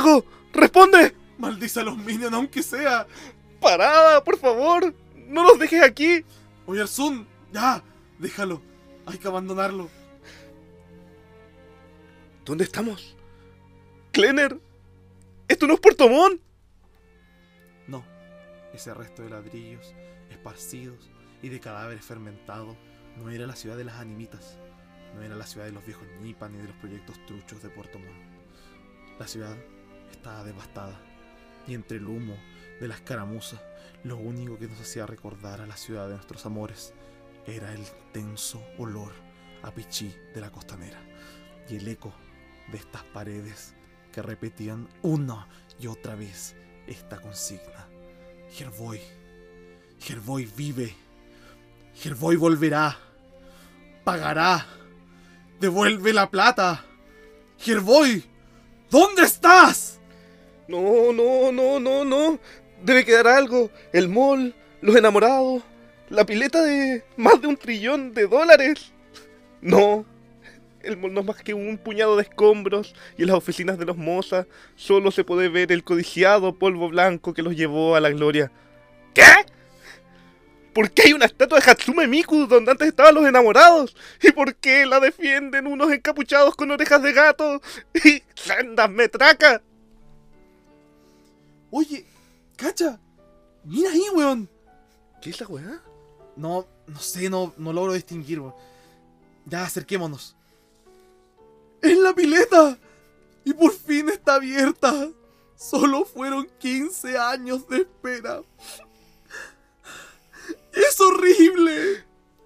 algo! ¡Responde! Maldice a los minions aunque sea. ¡Parada, por favor! ¡No nos dejes aquí! Oye, Arzun, ya, déjalo. Hay que abandonarlo. ¿Dónde estamos? ¡Klenner! ¿Esto no es Puerto Montt? No, ese resto de ladrillos esparcidos y de cadáveres fermentados no era la ciudad de las animitas, no era la ciudad de los viejos Nipa ni de los proyectos truchos de Puerto Montt. La ciudad estaba devastada y entre el humo de la escaramuza, lo único que nos hacía recordar a la ciudad de nuestros amores era el tenso olor a pichí de la costanera y el eco de estas paredes que repetían una y otra vez esta consigna. Herboy, Herboy vive, Herboy volverá, pagará, devuelve la plata. Herboy, ¿dónde estás? No, no, no, no, no. Debe quedar algo. El mall, los enamorados, la pileta de más de un trillón de dólares. No. El mall no es más que un puñado de escombros y en las oficinas de los Moza solo se puede ver el codiciado polvo blanco que los llevó a la gloria. ¿Qué? ¿Por qué hay una estatua de Hatsume Miku donde antes estaban los enamorados? ¿Y por qué la defienden unos encapuchados con orejas de gato y sendas metracas? Oye, cacha, mira ahí, weón. ¿Qué es la weá? No, no sé, no, no logro distinguir, weón. Ya, acerquémonos. ¡Es la pileta! Y por fin está abierta. Solo fueron 15 años de espera. ¡Es horrible!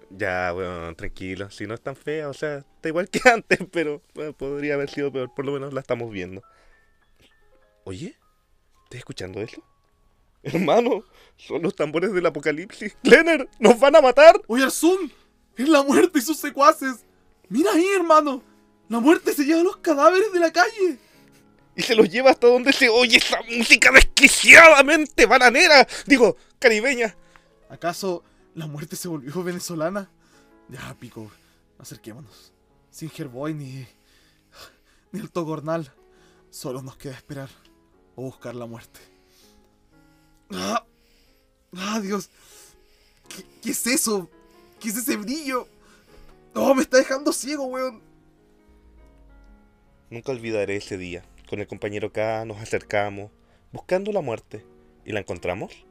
Ya, weón, tranquilo. Si no es tan fea, o sea, está igual que antes, pero bueno, podría haber sido peor. Por lo menos la estamos viendo. Oye, ¿estás escuchando eso? Hermano, son los tambores del apocalipsis. ¡Klenner! ¡Nos van a matar! Oye, Arzun, es la muerte y sus secuaces. Mira ahí, hermano. La muerte se lleva los cadáveres de la calle. Y se los lleva hasta donde se oye esa música desquiciadamente bananera. Digo, caribeña. ¿Acaso la muerte se volvió venezolana? Ya, pico, acerquémonos. Sin Herboy ni. ni el Togornal. Solo nos queda esperar o buscar la muerte. ¡Ah! ¡Ah, Dios! ¿Qué, qué es eso? ¿Qué es ese brillo? ¡Oh, me está dejando ciego, weón! Nunca olvidaré ese día. Con el compañero K nos acercamos, buscando la muerte. ¿Y la encontramos?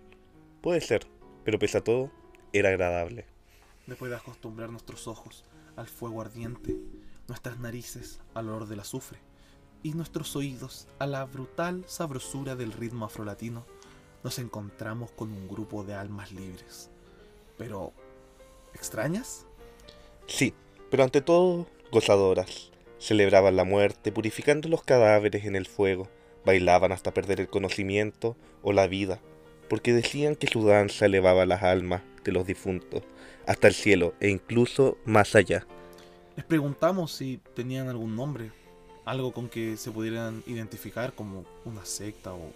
Puede ser, pero pese a todo, era agradable. Después de acostumbrar nuestros ojos al fuego ardiente, nuestras narices al olor del azufre y nuestros oídos a la brutal sabrosura del ritmo afrolatino, nos encontramos con un grupo de almas libres. Pero, ¿extrañas? Sí, pero ante todo, gozadoras. Celebraban la muerte, purificando los cadáveres en el fuego, bailaban hasta perder el conocimiento o la vida, porque decían que su danza elevaba las almas de los difuntos hasta el cielo e incluso más allá. Les preguntamos si tenían algún nombre, algo con que se pudieran identificar como una secta o,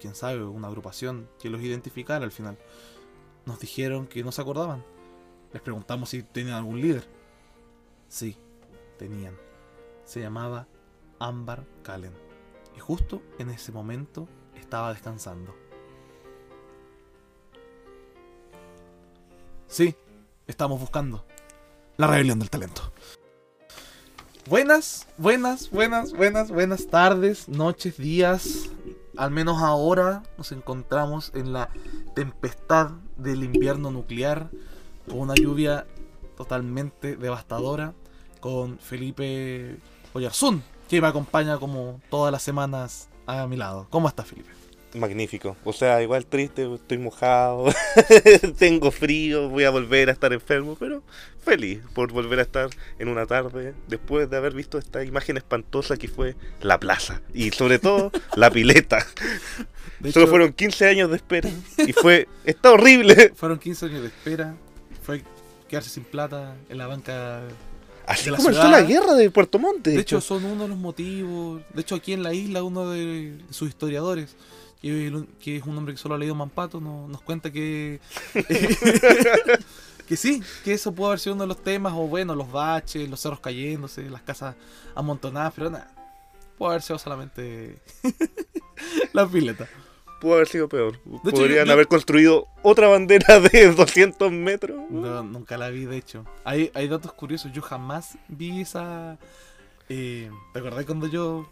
quién sabe, una agrupación que los identificara al final. Nos dijeron que no se acordaban. Les preguntamos si tenían algún líder. Sí, tenían. Se llamaba Ámbar Calen. Y justo en ese momento estaba descansando. Sí, estamos buscando la rebelión del talento. Buenas, buenas, buenas, buenas, buenas tardes, noches, días. Al menos ahora nos encontramos en la tempestad del invierno nuclear, con una lluvia totalmente devastadora, con Felipe Oyarzún, que me acompaña como todas las semanas a mi lado. ¿Cómo estás, Felipe? Magnífico. O sea, igual triste, estoy mojado, tengo frío, voy a volver a estar enfermo, pero feliz por volver a estar en una tarde después de haber visto esta imagen espantosa que fue la plaza y sobre todo la pileta. De Solo hecho, fueron 15 años de espera y fue está horrible. fueron 15 años de espera. Fue quedarse sin plata en la banca. Así de la comenzó ciudad. la guerra de Puerto Montt. De hecho, son uno de los motivos. De hecho, aquí en la isla, uno de sus historiadores, que, que es un hombre que solo ha leído Mampato, no- nos cuenta que. que sí, que eso puede haber sido uno de los temas, o bueno, los baches, los cerros cayéndose, las casas amontonadas, pero nada. puede haber sido solamente la pileta. Pudo haber sido peor. Podrían yo- haber construido otra bandera de 200 metros. No, nunca la vi, de hecho. Hay, hay datos curiosos. Yo jamás vi esa. eh, ¿Te acordás cuando yo.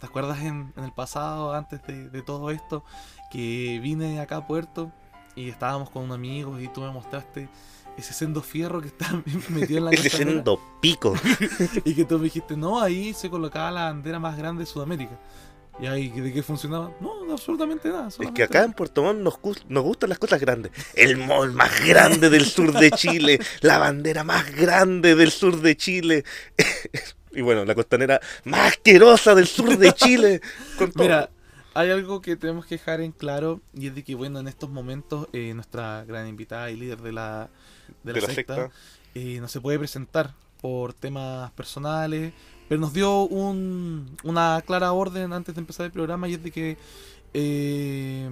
¿Te acuerdas en, en el pasado, antes de, de todo esto, que vine acá a Puerto y estábamos con un amigo y tú me mostraste ese sendo fierro que está metido en la Ese sendo pico. Y que tú me dijiste, no, ahí se colocaba la bandera más grande de Sudamérica. ¿Y ahí de qué funcionaba? No, no, absolutamente nada. Es que acá en Puerto Montt nos, nos gustan las cosas grandes. El mall más grande del sur de Chile. La bandera más grande del sur de Chile. Y bueno, la costanera más asquerosa del sur de Chile. Con todo. Mira, hay algo que tenemos que dejar en claro y es de que, bueno, en estos momentos eh, nuestra gran invitada y líder de la, de la, de la secta, secta. eh, no se puede presentar por temas personales, pero nos dio un, una clara orden antes de empezar el programa y es de que eh,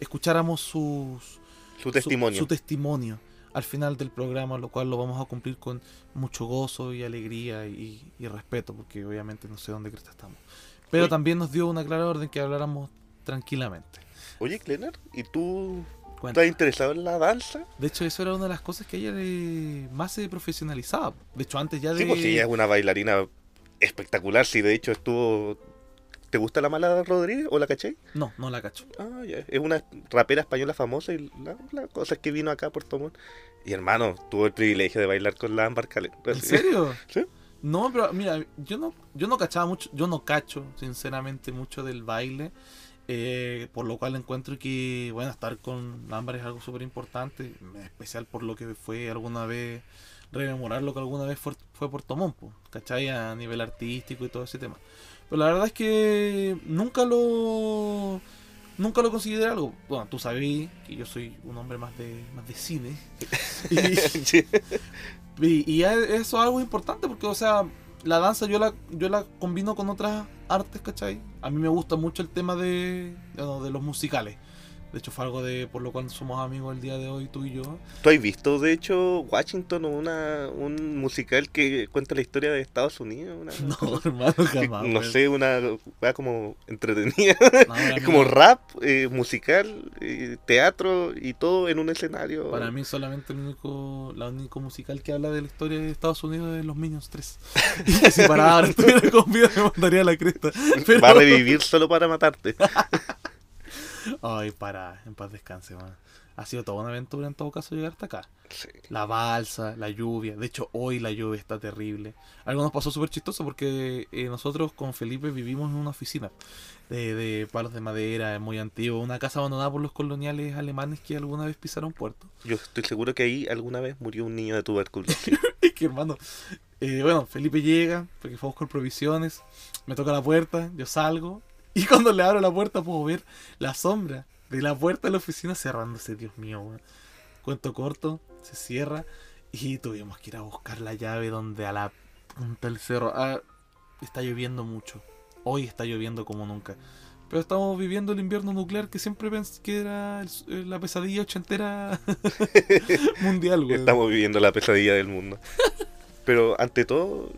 escucháramos sus, Su testimonio. su testimonio al final del programa, lo cual lo vamos a cumplir con mucho gozo y alegría y, y respeto, porque obviamente no sé dónde crees que estamos. Pero Oye. también nos dio una clara orden que habláramos tranquilamente. Oye, Kleiner, ¿y tú Cuenta. estás interesado en la danza? De hecho, eso era una de las cosas que ella le- más se profesionalizaba. De hecho, antes ya de... Sí, pues sí, ella es una bailarina espectacular. Sí, de hecho estuvo. ¿Te gusta la mala Rodríguez o la cachai? No, no la cacho. Ah, ya. Es una rapera española famosa y la, la cosa es que vino acá a Puerto Montt. Y hermano, tuvo el privilegio de bailar con la Ámbar. ¿En serio? Sí. No, pero mira, yo no, yo no cachaba mucho, yo no cacho, sinceramente, mucho del baile. eh, por lo cual encuentro que, bueno, estar con Ámbar es algo súper importante, en especial por lo que fue alguna vez, rememorar lo que alguna vez fue, fue Puerto Montt, ¿cachai? A nivel artístico y todo ese tema. Pero la verdad es que nunca lo nunca lo consideré algo. Bueno, tú sabes que yo soy un hombre más de más de cine. Y, eso es algo importante porque, o sea, la danza yo la, yo la combino con otras artes, ¿cachai? A mí me gusta mucho el tema de, de los musicales. De hecho, fue algo de por lo cual somos amigos el día de hoy, tú y yo. ¿Tú has visto, de hecho, Washington, una, un musical que cuenta la historia de Estados Unidos? Una No, hermano, que- jamás. no sé, una como entretenida. No, es como rap, eh, musical, eh, teatro y todo en un escenario. Para mí solamente el único, la único musical que habla de la historia de Estados Unidos es Los Minions 3. Y si para ahora estuviera con vida me mandaría a la cresta. Pero... Va a revivir solo para matarte. Ay, para, en paz descanse, man. Ha sido toda una aventura en todo caso llegar hasta acá. Sí. La balsa, la lluvia. De hecho, hoy la lluvia está terrible. Algo nos pasó súper chistoso porque eh, nosotros con Felipe vivimos en una oficina de, de palos de madera, muy antiguo. Una casa abandonada por los coloniales alemanes que alguna vez pisaron puerto. Yo estoy seguro que ahí alguna vez murió un niño de tuberculosis. Es que hermano. eh, bueno, Felipe llega porque fuimos con provisiones. Me toca la puerta, yo salgo. Y cuando le abro la puerta puedo ver la sombra de la puerta de la oficina cerrándose. Dios mío, weón. Cuento corto, se cierra. Y tuvimos que ir a buscar la llave donde a la punta del cerro. Ah, está lloviendo mucho. Hoy está lloviendo como nunca. Pero estamos viviendo el invierno nuclear que siempre pensé que era eh, la pesadilla ochentera mundial, weón. Estamos viviendo la pesadilla del mundo. Pero ante todo,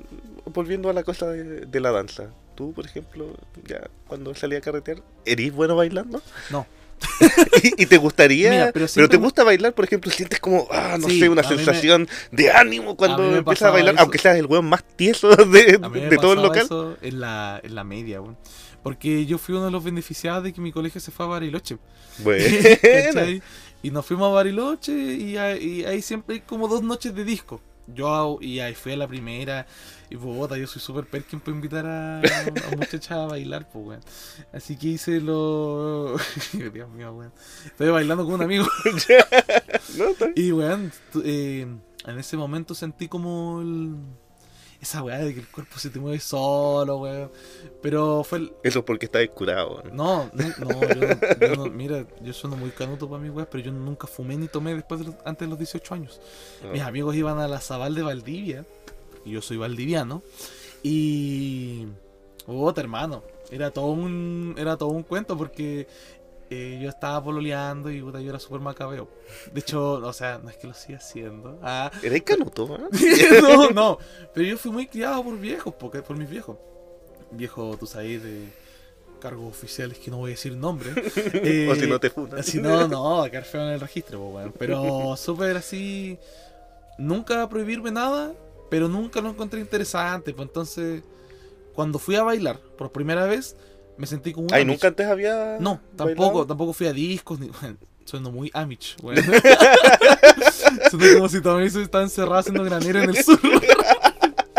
volviendo a la cosa de la danza. Tú, por ejemplo, ya cuando salí a carretear, ¿eres bueno bailando? No. ¿Y, y te gustaría? Mira, pero pero, te gusta bailar, por ejemplo, sientes como, ah, no Sí, sé, una mí me- sensación de ánimo cuando empiezas a bailar, eso. aunque seas el weón más tieso de, de todo el local. eso en la, en la media, weón. Porque yo fui uno de los beneficiados de que mi colegio se fue a Bariloche. Bueno. y nos fuimos a Bariloche y, ahí- y ahí siempre hay como dos noches de disco. Yo y ahí fui a la primera y puta, yo soy súper perkin para invitar a, a muchachas a bailar, pues weón. Así que hice lo... Dios mío, weón. Estoy bailando con un amigo está y weón, eh, en ese momento sentí como el... Esa weá de que el cuerpo se te mueve solo, weón. Pero fue el... Eso es porque estás curado. ¿no? No, no, no, yo, yo no- mira, yo sueno muy canuto para mi weá, pero yo nunca fumé ni tomé después de los- antes de los 18 años. Mis amigos iban a la Zabal de Valdivia, y yo soy valdiviano, y... Puta, hermano, era todo un, era todo un cuento porque eh, yo estaba pololeando y puta, yo era súper macabeo. De hecho, o sea, no es que lo siga haciendo. Ah, Eres canuto, ¿eh? no, no, pero yo fui muy criado por viejos, porque, por mis viejos. viejo, tú sabes, de cargos oficiales que no voy a decir nombre. o si no te funan. Si no, no, a quedar feo en el registro, pues, weón. Pero súper así. Nunca prohibirme nada, pero nunca lo encontré interesante. Pues entonces, cuando fui a bailar por primera vez, me sentí como un Ay, nunca antes había. No, tampoco, bailado? tampoco fui a discos, ni. Bueno, sueno muy Amish, weón. Suena como si también se estaba encerrado haciendo granero en el sur.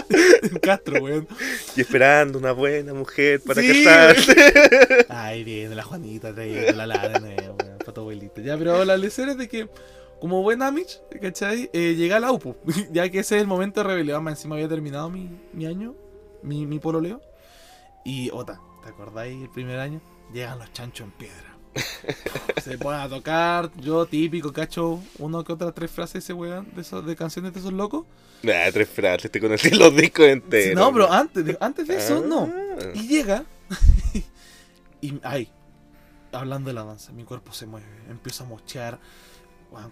en Castro, weón. Y esperando una buena mujer para Sí, casarse. Ay, viene la Juanita trayendo la lana, weón, para tu abuelita. Ya, pero la lección es de que, como buen Amish, ¿cachai? Eh, llegué a la UPU, ya que ese es el momento de rebelión. Más encima había terminado mi, mi año, mi, mi pololeo. Y, Ota, ¿te acordáis el primer año? Llegan los chanchos en piedra. Se ponen a tocar, yo típico, cacho, uno que otra, tres frases ese weón, de, esos, de canciones de esos locos. Nah, tres frases, te conocí los discos enteros. no, pero antes de, antes de eso, Ah. no. Y llega. y ay, hablando de la danza, mi cuerpo se mueve, empiezo a mochear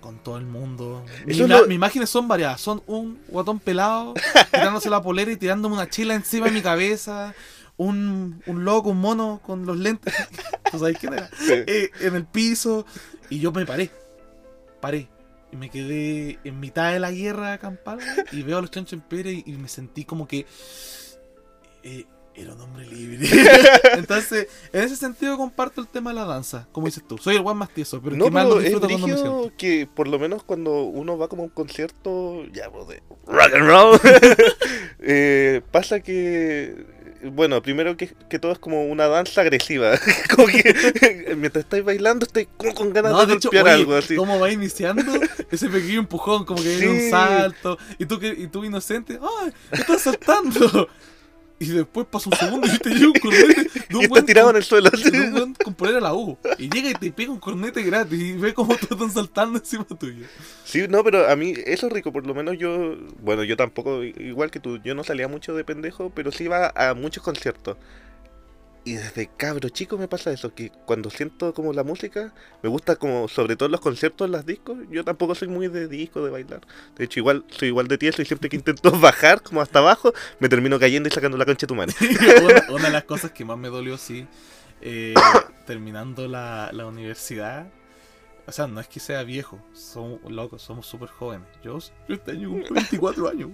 con todo el mundo. Lo- mis imágenes son variadas. Son un guatón pelado, tirándose la polera y tirándome una chila encima de mi cabeza. Un, un loco, un mono con los lentes. ¿Tú sabes quién era? Sí. Eh, en el piso. Y yo me paré. Paré. Y me quedé en mitad de la guerra campal. Y veo a los chanchos en y, y me sentí como que. eh, era un hombre libre. Entonces, en ese sentido comparto el tema de la danza. Como dices tú, soy el guan más tieso, pero No, que más lo disfruto cuando me siento. que por lo menos cuando uno va como a un concierto, ya, pues, de rock and roll, eh, pasa que, bueno, primero que, que todo es como una danza agresiva, como que mientras estáis bailando estáis como con ganas No, de de hecho, golpear oye, algo así. cómo va iniciando ese pequeño empujón, como que viene Sí. un salto, y tú, que, y tú inocente, ¡ay! ¡Estás saltando! Y después pasa un segundo y te llega un cornete de un Y está tirado con- en el suelo. de un con polera a la U. Y llega y te pega un cornete gratis y ve cómo todos están saltando encima tuyo. Sí, no, pero a mí eso es rico, por lo menos yo, bueno, yo tampoco, igual que tú, yo no salía mucho de pendejo, pero sí iba a muchos conciertos. Y desde cabro chico me pasa eso, que cuando siento como la música, me gusta como, sobre todo en los conciertos, las discos, yo tampoco soy muy de disco, de bailar. De hecho, igual soy igual de tieso y siempre que intento bajar como hasta abajo, me termino cayendo y sacando la concha de tu mano. una, una de las cosas que más me dolió, sí, eh, terminando la, la universidad. O sea, no es que sea viejo, somos locos, somos súper jóvenes. Yo, yo este año cumplo 24 años.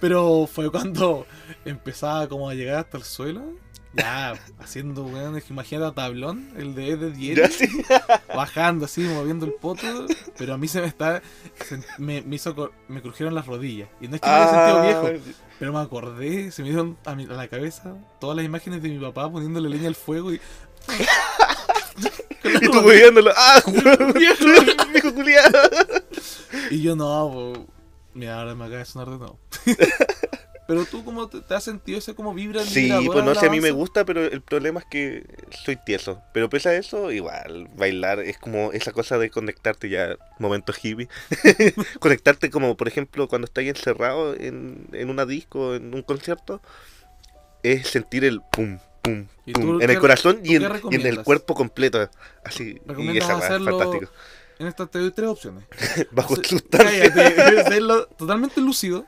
Pero fue cuando empezaba como a llegar hasta el suelo. Ya, haciendo, weón, es que imagínate a tablón, el de Ed de Ya, sí. bajando así, moviendo el poto, pero a mí se me está, se- me, me hizo, me crujieron las rodillas. Y no es que me haya sentido Ah, viejo, pero me acordé, se me dieron a, mi- a la cabeza todas las imágenes de mi papá poniéndole leña al fuego y... Y tú moviéndolo. ¡Ah, Viejo. viejo culiado! Y yo no, po, mira, ahora me acaba de sonar de nuevo. Pero tú, ¿cómo te, te has sentido ese como vibra Sí, pues no sé, a mí me gusta, pero el problema es que soy tieso. Pero pese a eso, igual, bailar es como esa cosa de conectarte ya, momento hippie. conectarte como, por ejemplo, cuando estás encerrado en, en una disco, en un concierto, es sentir el pum, pum, ¿Y pum, tú en el corazón y en, qué y en el cuerpo completo. Así, y ¿Recomiendas esa hacerlo fantástico. En estas te doy tres opciones. Bajo sustancia. cállate, hacerlo totalmente lúcido,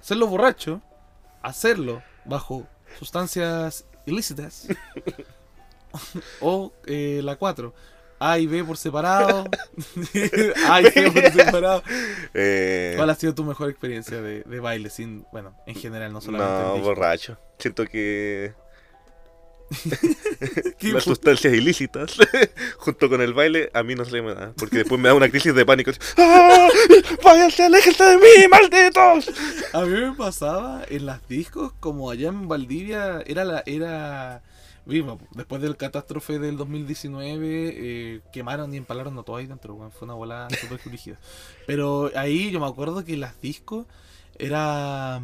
hacerlo borracho, hacerlo bajo sustancias ilícitas o eh, la 4. A y B por separado. A y C por separado. Eh, ¿Cuál ha sido tu mejor experiencia de, de baile? Sin, bueno, en general, no solamente. en no, borracho. Siento que ¿Qué las sustancias ilícitas junto con el baile a mí no se me da porque después me da una crisis de pánico ¡Ah! váyanse aléjense de mí malditos A mí me pasaba en las discos, como allá en Valdivia, era la, era después del catástrofe del 2019, eh, quemaron y empalaron a todo ahí dentro, weón, fue una bola súper rígida. Pero ahí yo me acuerdo que las discos era,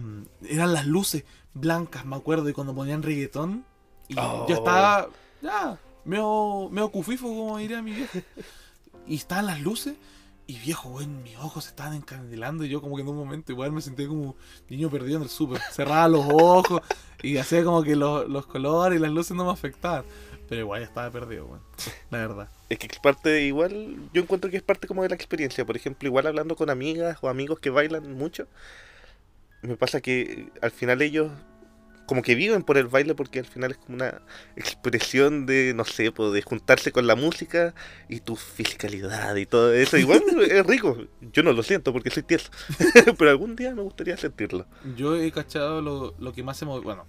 eran las luces blancas, me acuerdo, y cuando ponían reggaetón, y Oh. yo estaba, ya, medio, medio cufifo, como diría mi viejo. Y estaban las luces, y viejo, weón, mis ojos se estaban encandelando, y yo como que en un momento igual me sentía como niño perdido en el súper. Cerraba los ojos, y hacía como que los, los colores y las luces no me afectaban. Pero igual estaba perdido, weón. La verdad. es que es parte igual yo encuentro que es parte como de la experiencia por ejemplo igual hablando con amigas o amigos que bailan mucho me pasa que al final ellos como que viven por el baile porque al final es como una expresión de, no sé, pues, de juntarse con la música y tu fisicalidad y todo eso. Igual es rico. Yo no lo siento porque soy tieso. Pero algún día me gustaría sentirlo. Yo he cachado lo, lo que más se mueve. Bueno,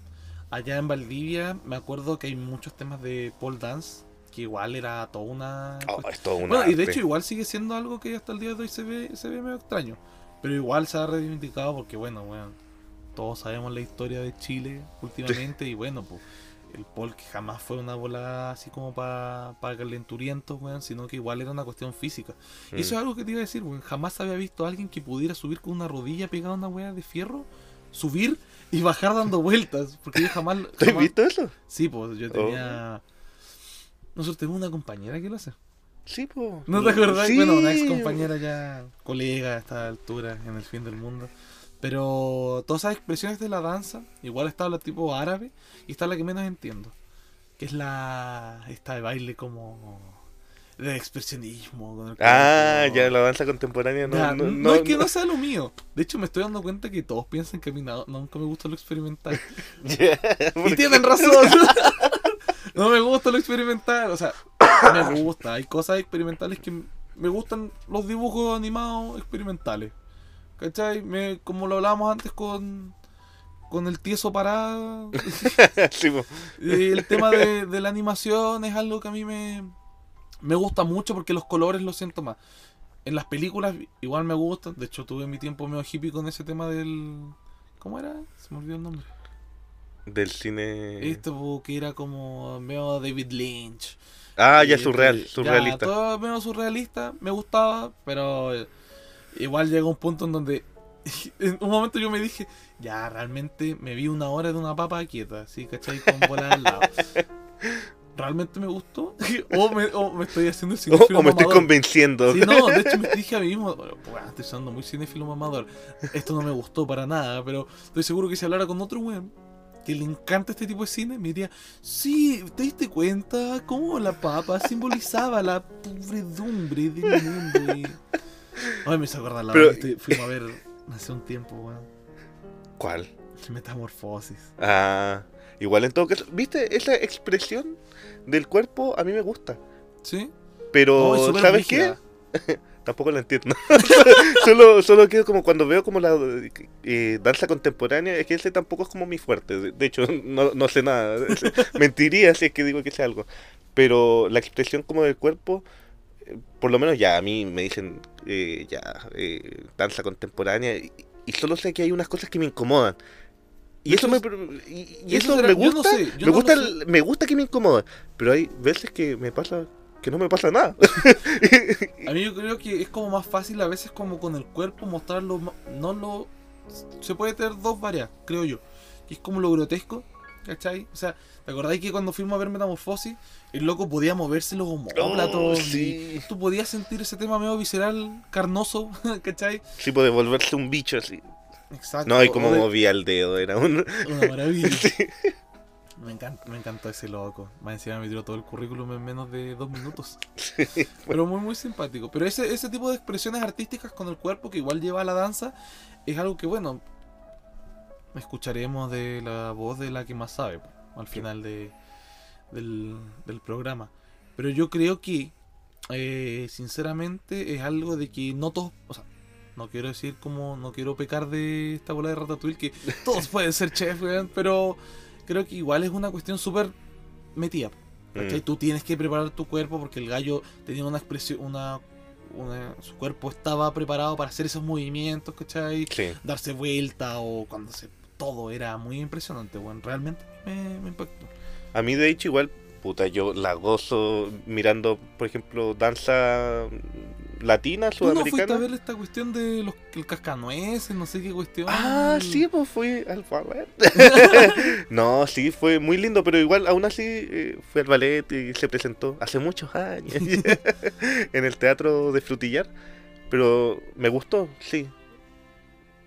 allá en Valdivia me acuerdo que hay muchos temas de pole dance. Que igual era toda una. Oh, es todo una Bueno, y de hecho igual sigue siendo algo que hasta el día de hoy se ve, se ve medio extraño. Pero igual se ha reivindicado porque bueno, bueno, todos sabemos la historia de Chile últimamente y bueno, pues el pol que jamás fue una bola así como para calenturientos, weón, sino que igual era una cuestión física. Y eso es algo que te iba a decir, weón, jamás había visto a alguien que pudiera subir con una rodilla pegada a una weá de fierro, subir y bajar dando vueltas, porque yo jamás... ¿Tú has jamás- visto eso? Sí, pues Oh. yo tenía... Nosotros tenemos una compañera que lo hace. Sí, pues. ¿No te acordás? Sí. Bueno, una ex compañera ya, colega a esta altura, en el fin del mundo. Pero todas esas expresiones de la danza, igual está la tipo árabe y está la que menos entiendo. Que es la. esta de baile como. de expresionismo. Ah, cuerpo. ya la danza contemporánea no, no, no, no- es que no- no sea lo mío. De hecho, me estoy dando cuenta que todos piensan que a mí nunca me gusta lo experimental. Y tienen razón. no me gusta lo experimental. O sea, me gusta. Hay cosas experimentales que me gustan los dibujos animados experimentales. ¿Cachai? Me, como lo hablábamos antes con, con el tieso parado. Sí, eh, el tema de, de la animación es algo que a mí me, me gusta mucho porque los colores los siento más. En las películas igual me gustan. De hecho, tuve mi tiempo medio hippie con ese tema del. ¿Cómo era? Se me olvidó el nombre. Del cine. Este po, que era como medio David Lynch. Ah, ya Y, surreal, surrealista. Ya, todo medio surrealista, me gustaba, pero eh, igual llegó un punto en donde en un momento yo me dije, ya realmente me vi una hora de una papa quieta, así, ¿cachai? Con bola al lado. ¿Realmente me gustó? o, me, o me estoy haciendo el O, cinéfilo o me estoy convenciendo. Sí, no, de hecho me dije a mí mismo, bueno, estoy sonando muy cinéfilo mamador. Esto no me gustó para nada, pero estoy seguro que si hablara con otro weón que le encanta este tipo de cine, me diría, sí, ¿te diste cuenta cómo la papa simbolizaba la pudredumbre del mundo? Y... Ay, me hizo acordar la Pero- vez que fuimos a ver hace un tiempo, weón. ¿Cuál? Metamorfosis. Ah, igual en todo caso. ¿Viste? Esa expresión del cuerpo a mí me gusta. ¿Sí? Pero, No, ¿sabes brígida. qué? Tampoco la entiendo. solo, solo quedo como cuando veo como la eh, danza contemporánea, es que ese tampoco es como mi fuerte. De, hecho, no, no sé nada. Mentiría si es que digo que sé algo. Pero la expresión como del cuerpo, por lo menos ya a mí me dicen eh, ya eh, danza contemporánea y, y solo sé que hay unas cosas que me incomodan. Y eso me y, eso me no gusta, sé, me no gusta el- me gusta que me incomoda, pero hay veces que me pasa que no me pasa nada. A mí yo creo que es como más fácil a veces como con el cuerpo mostrarlo, no lo... Se puede tener dos varias, creo yo. Que es como lo grotesco, ¿cachai? O sea, ¿te acordáis que cuando fuimos a ver Metamorfosis, el loco podía moverse los homóplatos? Oh, sí. Tú podías sentir ese tema medio visceral, carnoso, ¿cachai? Sí, puede volverse un bicho así. Exacto. No, y como de- movía el dedo, era un... Una maravilla. Sí. Me, encanta, me encantó ese loco. Más encima me tiró todo el currículum en menos de dos minutos. Pero muy, muy simpático. Pero ese, ese tipo de expresiones artísticas con el cuerpo que igual lleva a la danza es algo que, bueno, escucharemos de la voz de la que más sabe al final de, del, del programa. Pero yo creo que, eh, sinceramente, es algo de que no todos. O sea, no quiero decir como. No quiero pecar de esta bola de ratatouille que todos pueden ser chef, pero creo que igual es una cuestión súper metida. Mm. Tú tienes que preparar tu cuerpo porque el gallo tenía una expresión, una, una- su cuerpo estaba preparado para hacer esos movimientos, ¿cachai? Sí. Darse vuelta o cuando se todo era muy impresionante, bueno, realmente me, me impactó. A mí, de hecho, igual, puta, yo la gozo mirando, por ejemplo, danza latina, ¿Tú no fuiste a sudamericana. ver esta cuestión de los el cascanueces, no sé qué cuestión? Ah, sí, pues fui al ballet. no, sí, fue muy lindo, pero igual, aún así, eh, fui al ballet y se presentó hace muchos años en el teatro de Frutillar. Pero me gustó, sí.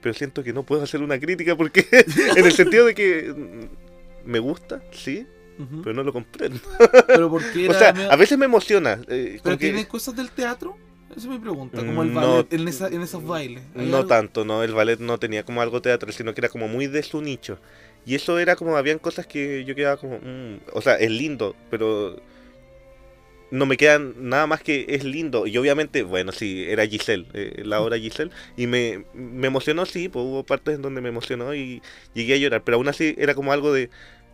Pero siento que no puedo hacer una crítica porque, en el sentido de que mm, me gusta, sí, pero no lo comprendo. Pero porque O sea, medio- a veces me emociona. eh, ¿Pero que- tiene cosas del teatro? Esa es mi pregunta, como el No. ballet, en, esa- en esos bailes. ¿Hay No algo? tanto, no, el ballet no tenía como algo teatral, sino que era como muy de su nicho. Y eso era como, habían cosas que yo quedaba como, mm, o sea, es lindo, pero no me quedan nada más que es lindo. Y obviamente, bueno, sí, era Giselle, eh, la hora Giselle. Y me, me emocionó, sí, pues hubo partes en donde me emocionó y llegué a llorar. Pero aún así era como algo de...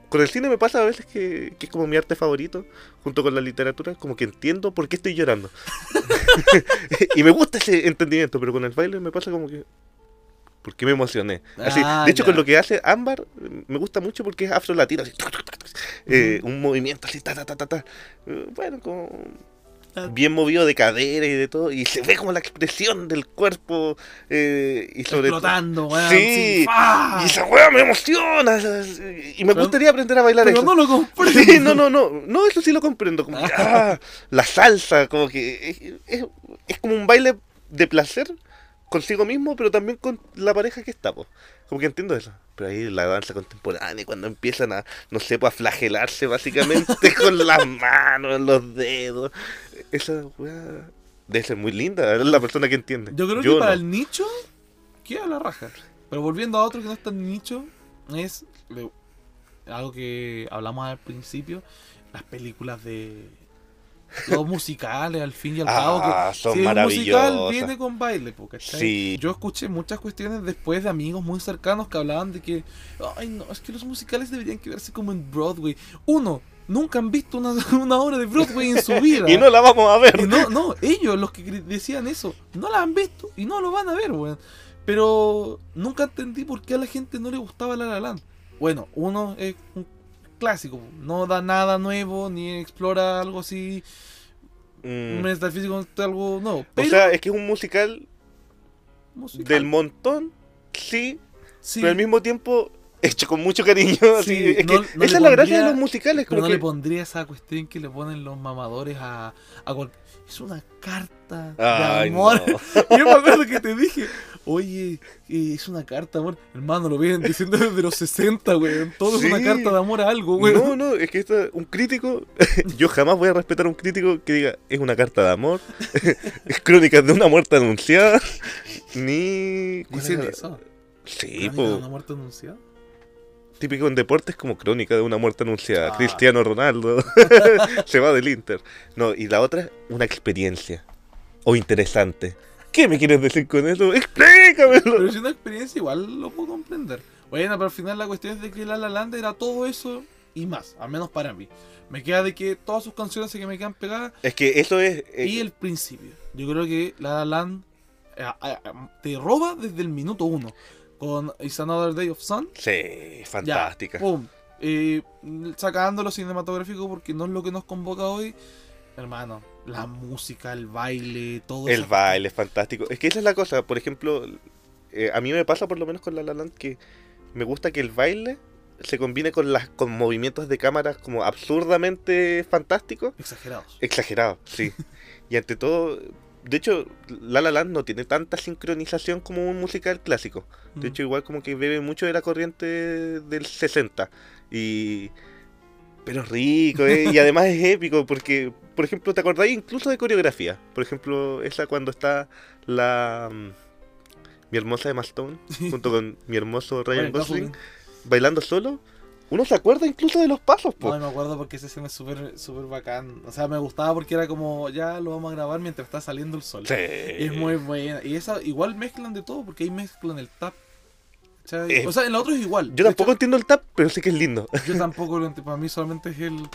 Con el cine me pasa a veces que, que es como mi arte favorito, junto con la literatura, como que entiendo por qué estoy llorando. y me gusta ese entendimiento, pero con el baile me pasa como que... ¿Por qué me emocioné? Así, Ah, de hecho, ya. con lo que hace Ámbar, me gusta mucho porque es afro-latino, así, eh, un movimiento así, ta, ta, ta, ta, ta. Eh, Bueno, como Ah. bien movido de cadera y de todo, y se ve como la expresión del cuerpo, eh, y sobre. Explotando, weón. Sí. Y esa weá me emociona, y me Pero- gustaría aprender a bailar Pero eso. no lo comprendo. Sí, no, no, no, no, eso sí lo comprendo, como que, ah, la salsa, como que es, es- es como un baile de placer consigo mismo, pero también con la pareja que está, po. como que entiendo eso. Pero ahí la danza contemporánea, cuando empiezan a, no sé, pues, a flagelarse básicamente con las manos, los dedos, esa weá debe ser muy linda, es la persona que entiende. Yo creo que para el nicho queda la raja. Pero volviendo a otro que no es tan nicho, es algo que hablamos al principio, las películas de los musicales al fin y al cabo Ah, que son si el musical viene con baile. Sí. Yo escuché muchas cuestiones después de amigos muy cercanos que hablaban de que, ay no, es que los musicales deberían que verse como en Broadway. Uno, nunca han visto una, una obra de Broadway en su vida. Y no la vamos a ver. Y no, no, ellos, los que decían eso, no la han visto y no lo van a ver, weón. Pero nunca entendí por qué a la gente no le gustaba La La Land. Bueno, uno es un clásico, no da nada nuevo, ni explora algo así, Mm. metafísico, algo nuevo. O sea, es que es un musical musical, del montón, sí, sí, pero al mismo tiempo hecho con mucho cariño. así, que no- esa es la gracia de los musicales. pero no que, le pondría esa cuestión que le ponen los mamadores a, a Es una carta de amor. no. Yo me acuerdo que te dije, oye, eh, es una carta, amor. Hermano, lo vienen diciendo desde los 60, weón. Todo Sí. es una carta de amor a algo, weón. No, no, es que esto, un crítico, yo jamás voy a respetar a un crítico que diga es una carta de amor, es crónicas de una muerte anunciada, ni... ¿cuál Dicen era? eso. Sí, ¿Crónica po, de una muerte anunciada? típico en deportes como crónica de una muerte anunciada. Ah. Cristiano Ronaldo se va del Inter. No, y la otra, una experiencia. O interesante. ¿Qué me quieres decir con eso? Explícamelo. Pero si una experiencia igual lo puedo comprender. Bueno, pero al final la cuestión es de que La La Land era todo eso y más, al menos para mí. Me queda de que todas sus canciones que me quedan pegadas Es que eso es... eh, y el principio. Yo creo que La La Land eh, eh, te roba desde el minuto uno. Con It's Another Day of Sun. Sí, Ya, fantástica. pum. Eh, sacando lo cinematográfico porque no es lo que nos convoca hoy. Hermano, la música, el baile, todo El eso. baile es fantástico. Es que esa es la cosa. Por ejemplo, eh, a mí me pasa por lo menos con La La Land que me gusta que el baile se combine con las con movimientos de cámara como absurdamente fantásticos. Exagerados. Exagerado, sí. y ante todo, de hecho, La La Land no tiene tanta sincronización como un musical clásico. De Mm. hecho, igual como que bebe mucho de la corriente del 60. Y... Pero es rico, ¿eh? y además es épico porque, por ejemplo, ¿te acordáis incluso de coreografía? Por ejemplo, esa cuando está la... mm, Mi hermosa Emma Stone, junto con mi hermoso Ryan Gosling, bailando solo. Uno se acuerda incluso de los pasos, po. No, me acuerdo porque esa escena es súper súper bacán. O sea, me gustaba porque era como, ya lo vamos a grabar mientras está saliendo el sol. Sí. Y es muy buena. Y esa igual mezclan de todo porque ahí mezclan el tap. Eh, o sea, en la otra es igual. Yo tampoco entiendo el tap, pero sí que es lindo. yo tampoco lo entiendo. Para mí solamente es el,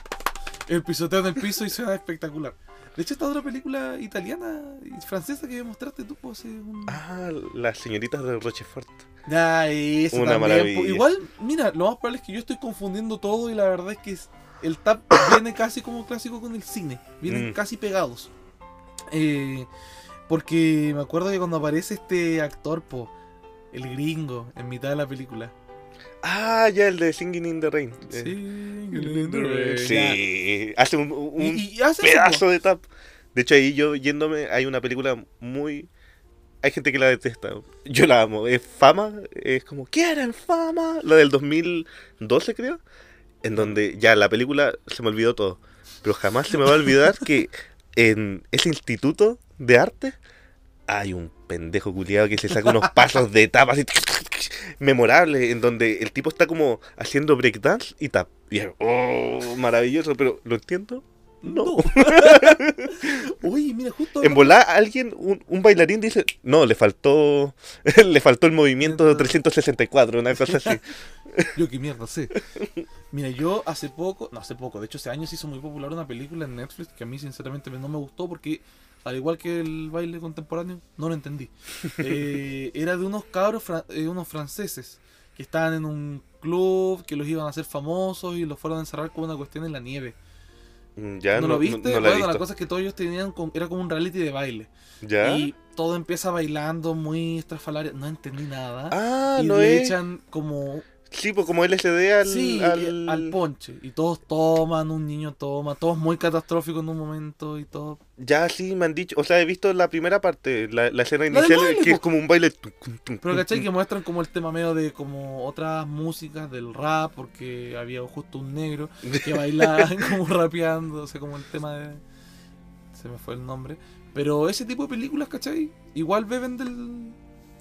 el pisoteo en el piso y suena espectacular. De hecho, esta otra película italiana y francesa que mostraste tú, pues, es un... Ah, las señoritas de Rochefort. Ya, esa Una también, maravilla. po. Igual, mira, lo más probable es que yo estoy confundiendo todo y la verdad es que el tap viene casi como clásico con el cine. Vienen Mm. casi pegados. Eh, porque me acuerdo que cuando aparece este actor, po, el gringo, en mitad de la película. Ah, ya el de Singing in the Rain. Eh, Sí, Sí, hace un, un Y, y hace eso, po. pedazo de tap. De hecho, ahí yo yéndome, hay una película muy. Hay gente que la detesta. Yo la amo. Es fama. Es como, ¿quieren fama? La del 2012, creo. En donde ya la película se me olvidó todo. Pero jamás se me va a olvidar que en ese instituto de arte hay un pendejo culiado que se saca unos pasos de tap así memorable en donde el tipo está como haciendo breakdance y tap. Y es, oh, maravilloso, pero ¿lo entiendo? No. Oye, mira, justo. En volar alguien, un, un bailarín dice, no, le faltó le faltó el movimiento 364, una cosa así. Yo qué mierda sé. Mira, yo hace poco, no hace poco, de hecho hace años se hizo muy popular una película en Netflix que a mí sinceramente no me gustó porque al igual que el baile contemporáneo, no lo entendí. Eh, era de unos cabros, eh, unos franceses, que estaban en un club, que los iban a hacer famosos y los fueron a encerrar con una cuestión en la nieve. Mm, Ya ¿No, no, lo viste? no, no bueno, la cosa es que todos ellos tenían, como- era como un reality de baile. ¿Ya? Y todo empieza bailando muy estrafalario. No entendí nada. Ah, y no le es. echan como Sí, pues como LSD al. sí, al... al ponche. Y todos toman, un niño toma, todos muy catastróficos en un momento y todo. Ya sí, me han dicho. O sea, he visto la primera parte, la, la escena inicial, baile, que es como un baile. Pero ¿cachai? Que muestran como el tema medio de como otras músicas del rap, porque había justo un negro que bailaban como rapeando, o sea, como el tema de... Se me fue el nombre. Pero ese tipo de películas, ¿cachai? Igual beben del...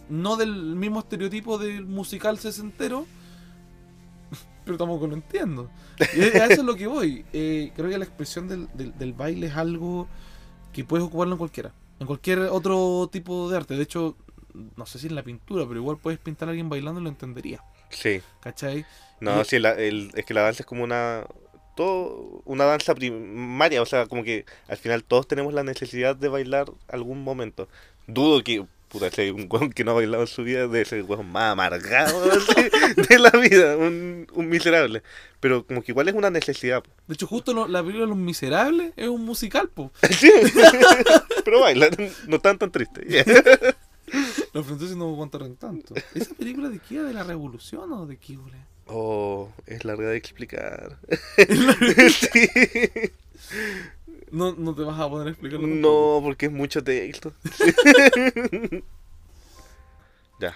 No del mismo estereotipo del musical sesentero, pero tampoco lo entiendo. Y a eso es lo que voy. Eh, creo que la expresión del, del, del baile es algo que puedes ocuparlo en cualquiera. En cualquier otro tipo de arte. De hecho, no sé si en la pintura, pero igual puedes pintar a alguien bailando y lo entendería. Sí. ¿Cachai? No, Y- sí, la- el- es que la danza es como una. Todo, una danza primaria, o sea, como que al final todos tenemos la necesidad de bailar algún momento. Dudo que, puta, si hay un weón que no ha bailado en su vida, debe ser el weón más amargado así, de la vida, un, un miserable. Pero como que igual es una necesidad. po. De hecho, justo lo- la película Los Miserables es un musical, po. Sí, pero bailan, no están tan tristes. Los franceses no aguantaron tanto. ¿Esa película de qué? ¿De la revolución o de qué? Oh, es larga de explicar. Sí. No, no te vas a poner a explicarlo. No, porque es mucho texto. ya.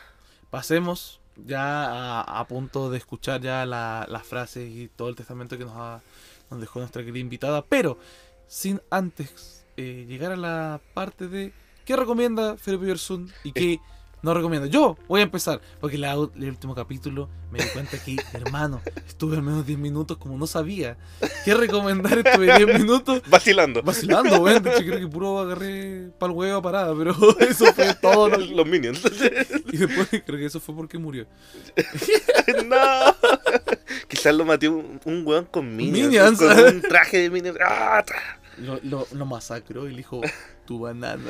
Pasemos ya a, a punto de escuchar ya la- las frases y todo el testamento que nos, ha- nos dejó nuestra querida invitada, pero sin antes eh, llegar a la parte de qué recomienda Felipe Yersun y qué no recomienda. Yo voy a empezar, porque la el último capítulo me di cuenta que, hermano, estuve al menos 10 minutos como no sabía qué recomendar, estuve 10 minutos Vacilando. vacilando, weón. De hecho, creo que puro agarré pa'l huevo parada, pero eso fue todo. lo- Los minions. y después creo que eso fue porque murió. no. Quizás lo maté un, un weón con minions. Minions. Con un traje de minions. ¡Ah! Lo, lo, lo masacró y le dijo, tu banana.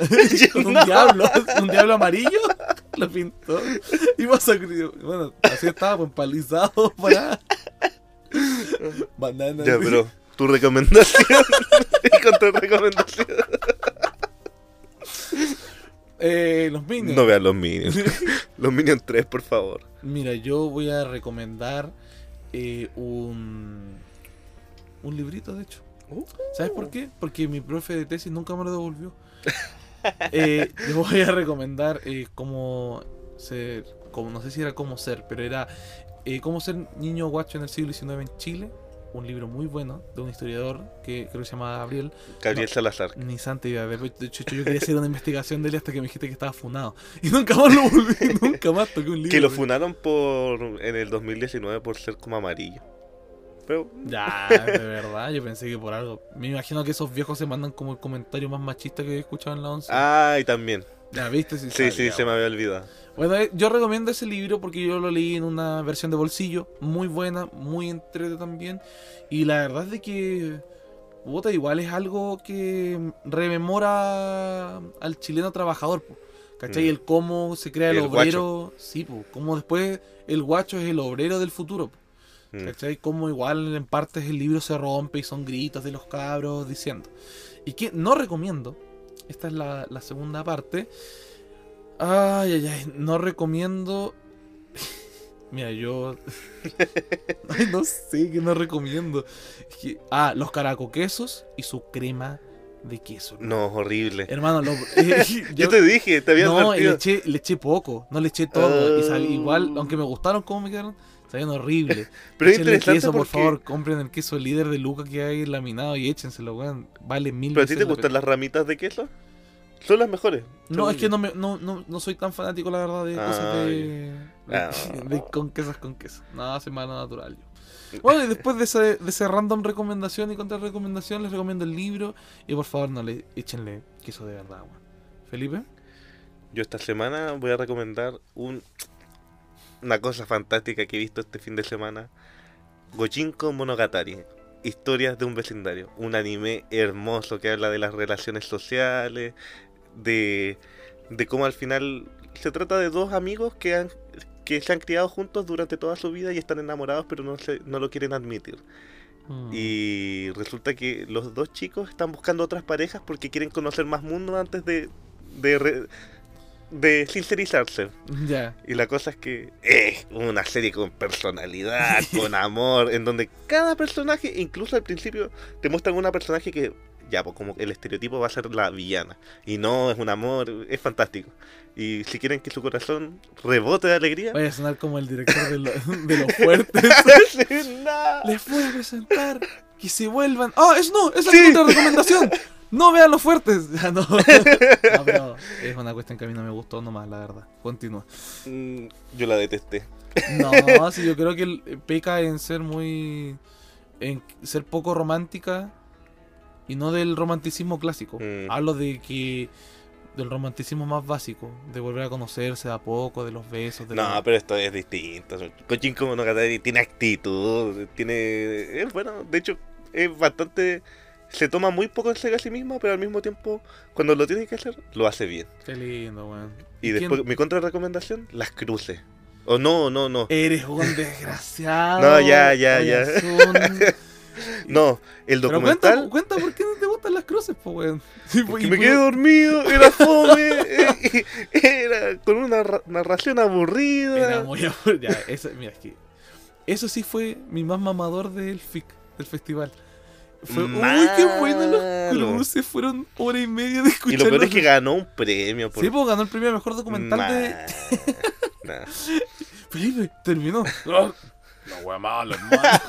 Un no. diablo, un diablo amarillo, lo pintó y masacró. Bueno, así estaba pues, empalizado para... Banana. Ya, pero tu recomendación. y con tu recomendación. Eh, los Minions. No vean los minions. Los minions 3, por favor. Mira, yo voy a recomendar eh, un... Un librito, de hecho. ¿Sabes por qué? Porque mi profe de tesis nunca me lo devolvió. Eh, les voy a recomendar eh, cómo ser, como no sé si era cómo ser, pero era eh, cómo ser niño guacho en el siglo XIX en Chile. Un libro muy bueno de un historiador que creo que se llama Gabriel. Gabriel No. Salazar. Ni santa. De de hecho, yo quería hacer una investigación de él hasta que me dijiste que estaba funado. Y nunca más lo volví, nunca más toqué un libro. Que lo funaron por en el 2019 por ser como amarillo. Pero Ya, de verdad, yo pensé que por algo. Me imagino que esos viejos se mandan como el comentario más machista que he escuchado en la 11. Ah, y también. Ya, ¿viste? Sí, Sí, se me había olvidado. Bueno, eh, yo recomiendo ese libro porque yo lo leí en una versión de bolsillo, muy buena, muy entrete también. Y la verdad es de que, puta, igual es algo que rememora al chileno trabajador, po, ¿cachai? Mm. El cómo se crea el, El obrero, sí, po, cómo después el guacho es el obrero del futuro, po. ¿Cachai? Cómo igual en partes el libro se rompe y son gritos de los cabros diciendo. Y que no recomiendo, esta es la, la segunda parte. Ay, ay, ay, no recomiendo. Mira, yo. Ay, no sé qué no recomiendo. Es que- Ah, los caracoquesos y su crema de queso. No, horrible. Hermano, lo- eh, Yo te dije, te había no, le eché, le eché poco, no le eché todo. Y Ah. sal- igual, aunque me gustaron cómo me quedaron, sabían horrible. Pero es interesante queso, por favor, compren el queso líder de Luca que hay laminado y échenselo, weón. Vale mil ¿Pero a ti te la gustan pena. las ramitas de queso? Son las mejores. No, es que no, me, no, no, no soy tan fanático, la verdad, de cosas Ah, de, de, de con quesos con queso. No, soy más natural yo. Bueno, y después de ese random recomendación y contra recomendación, les recomiendo el libro. Y por favor, no le échenle queso de verdad, weón. Felipe. Yo esta semana voy a recomendar un una cosa fantástica que he visto este fin de semana. Gojinko Monogatari. Historias de un vecindario. Un anime hermoso que habla de las relaciones sociales, de, de cómo al final se trata de dos amigos que han que se han criado juntos durante toda su vida y están enamorados pero no, se, no lo quieren admitir. Mm. Y resulta que los dos chicos están buscando otras parejas porque quieren conocer más mundo antes de, de, re- de sincerizarse. Ya. Y la cosa es que es una serie con personalidad, con amor, en donde cada personaje, incluso al principio, te muestran una personaje que, ya, pues como el estereotipo va a ser la villana. Y no, es un amor, es fantástico. Y si quieren que su corazón rebote de alegría, Vaya a sonar como el director de, lo- de los fuertes. Les voy a presentar que se vuelvan. ¡Ah, eso no! ¡Esa Sí. es otra recomendación! ¡No vean los fuertes! Ya no. No, pero es una cuestión que a mí no me gustó nomás, la verdad. Continúa. Mm, Yo la detesté. No, sí, yo creo que el- peca en ser muy. en ser poco romántica y no del romanticismo clásico. Mm. Hablo de que. del romanticismo más básico, de volver a conocerse de a poco, de los besos, de No, la- pero esto es distinto. Kojinko Monogatari tiene actitud, tiene... Es bueno, de hecho, es bastante... Se toma muy poco en serio a sí mismo, pero al mismo tiempo, cuando lo tiene que hacer, lo hace bien. Qué lindo, weón. Y después, mi contra recomendación, las cruces. O no, no, no. Eres un desgraciado. No, ya, ya, ya. No, el Pero documental... cuenta, cuenta por qué no te gustan las cruces, po, weón. Sí, po, Porque me quedé dormido, era fome, era con una ra- narración aburrida. Era muy abur- ya, eso, mira, es que eso sí fue mi más mamador del FIC, del festival. Fue, uy, qué bueno los cruces, fueron hora y media de Y escuchar. lo peor es que ganó un premio. Por... Sí, pues ganó el premio a mejor documental de. Nah, nah. Felipe, terminó. No, wea mala, hermano.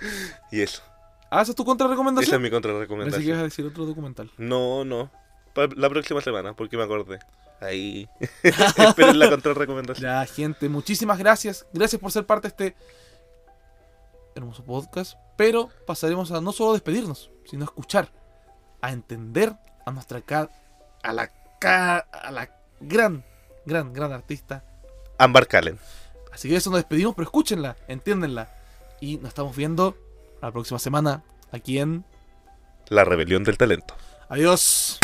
Y eso. Ah, esa es tu contra Esa es mi Pensé que ibas contrarrecomendación. a decir otro documental. No, no. La próxima semana, porque me acordé. Ahí. Esperen la contrarrecomendación. Ya, gente, muchísimas gracias. Gracias por ser parte de este hermoso podcast. Pero pasaremos a no solo despedirnos, sino a escuchar, a entender a nuestra ca- a la ca- a la gran, gran, gran artista. Ambar Callen. Así que eso nos despedimos, pero escúchenla, entiéndenla. Y nos estamos viendo la próxima semana aquí en La rebelión del talento. Adiós.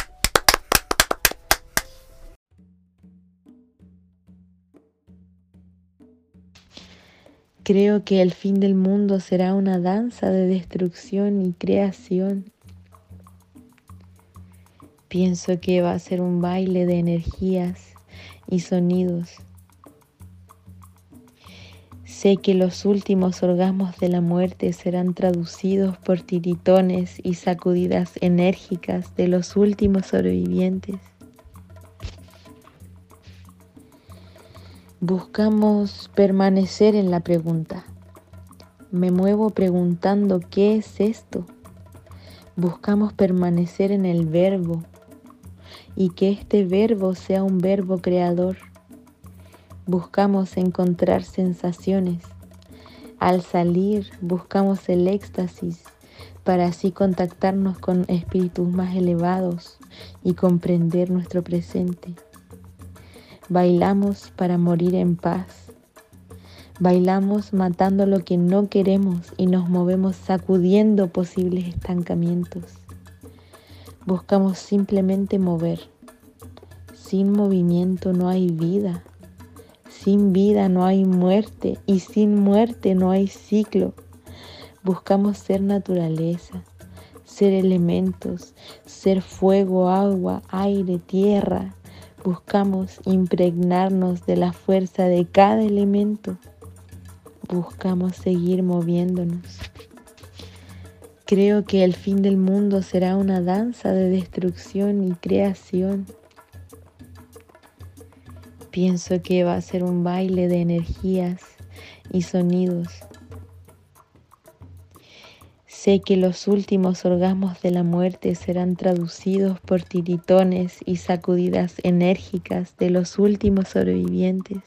Creo que el fin del mundo será una danza de destrucción y creación. Pienso que va a ser un baile de energías y sonidos. Sé que los últimos orgasmos de la muerte serán traducidos por tiritones y sacudidas enérgicas de los últimos sobrevivientes. Buscamos permanecer en la pregunta. Me muevo preguntando qué es esto. Buscamos permanecer en el verbo y que este verbo sea un verbo creador. Buscamos encontrar sensaciones. Al salir buscamos el éxtasis para así contactarnos con espíritus más elevados y comprender nuestro presente. Bailamos para morir en paz. Bailamos matando lo que no queremos y nos movemos sacudiendo posibles estancamientos. Buscamos simplemente mover. Sin movimiento no hay vida. Sin vida no hay muerte y sin muerte no hay ciclo. Buscamos ser naturaleza, ser elementos, ser fuego, agua, aire, tierra. Buscamos impregnarnos de la fuerza de cada elemento. Buscamos seguir moviéndonos. Creo que el fin del mundo será una danza de destrucción y creación. Pienso que va a ser un baile de energías y sonidos. Sé que los últimos orgasmos de la muerte serán traducidos por tiritones y sacudidas enérgicas de los últimos sobrevivientes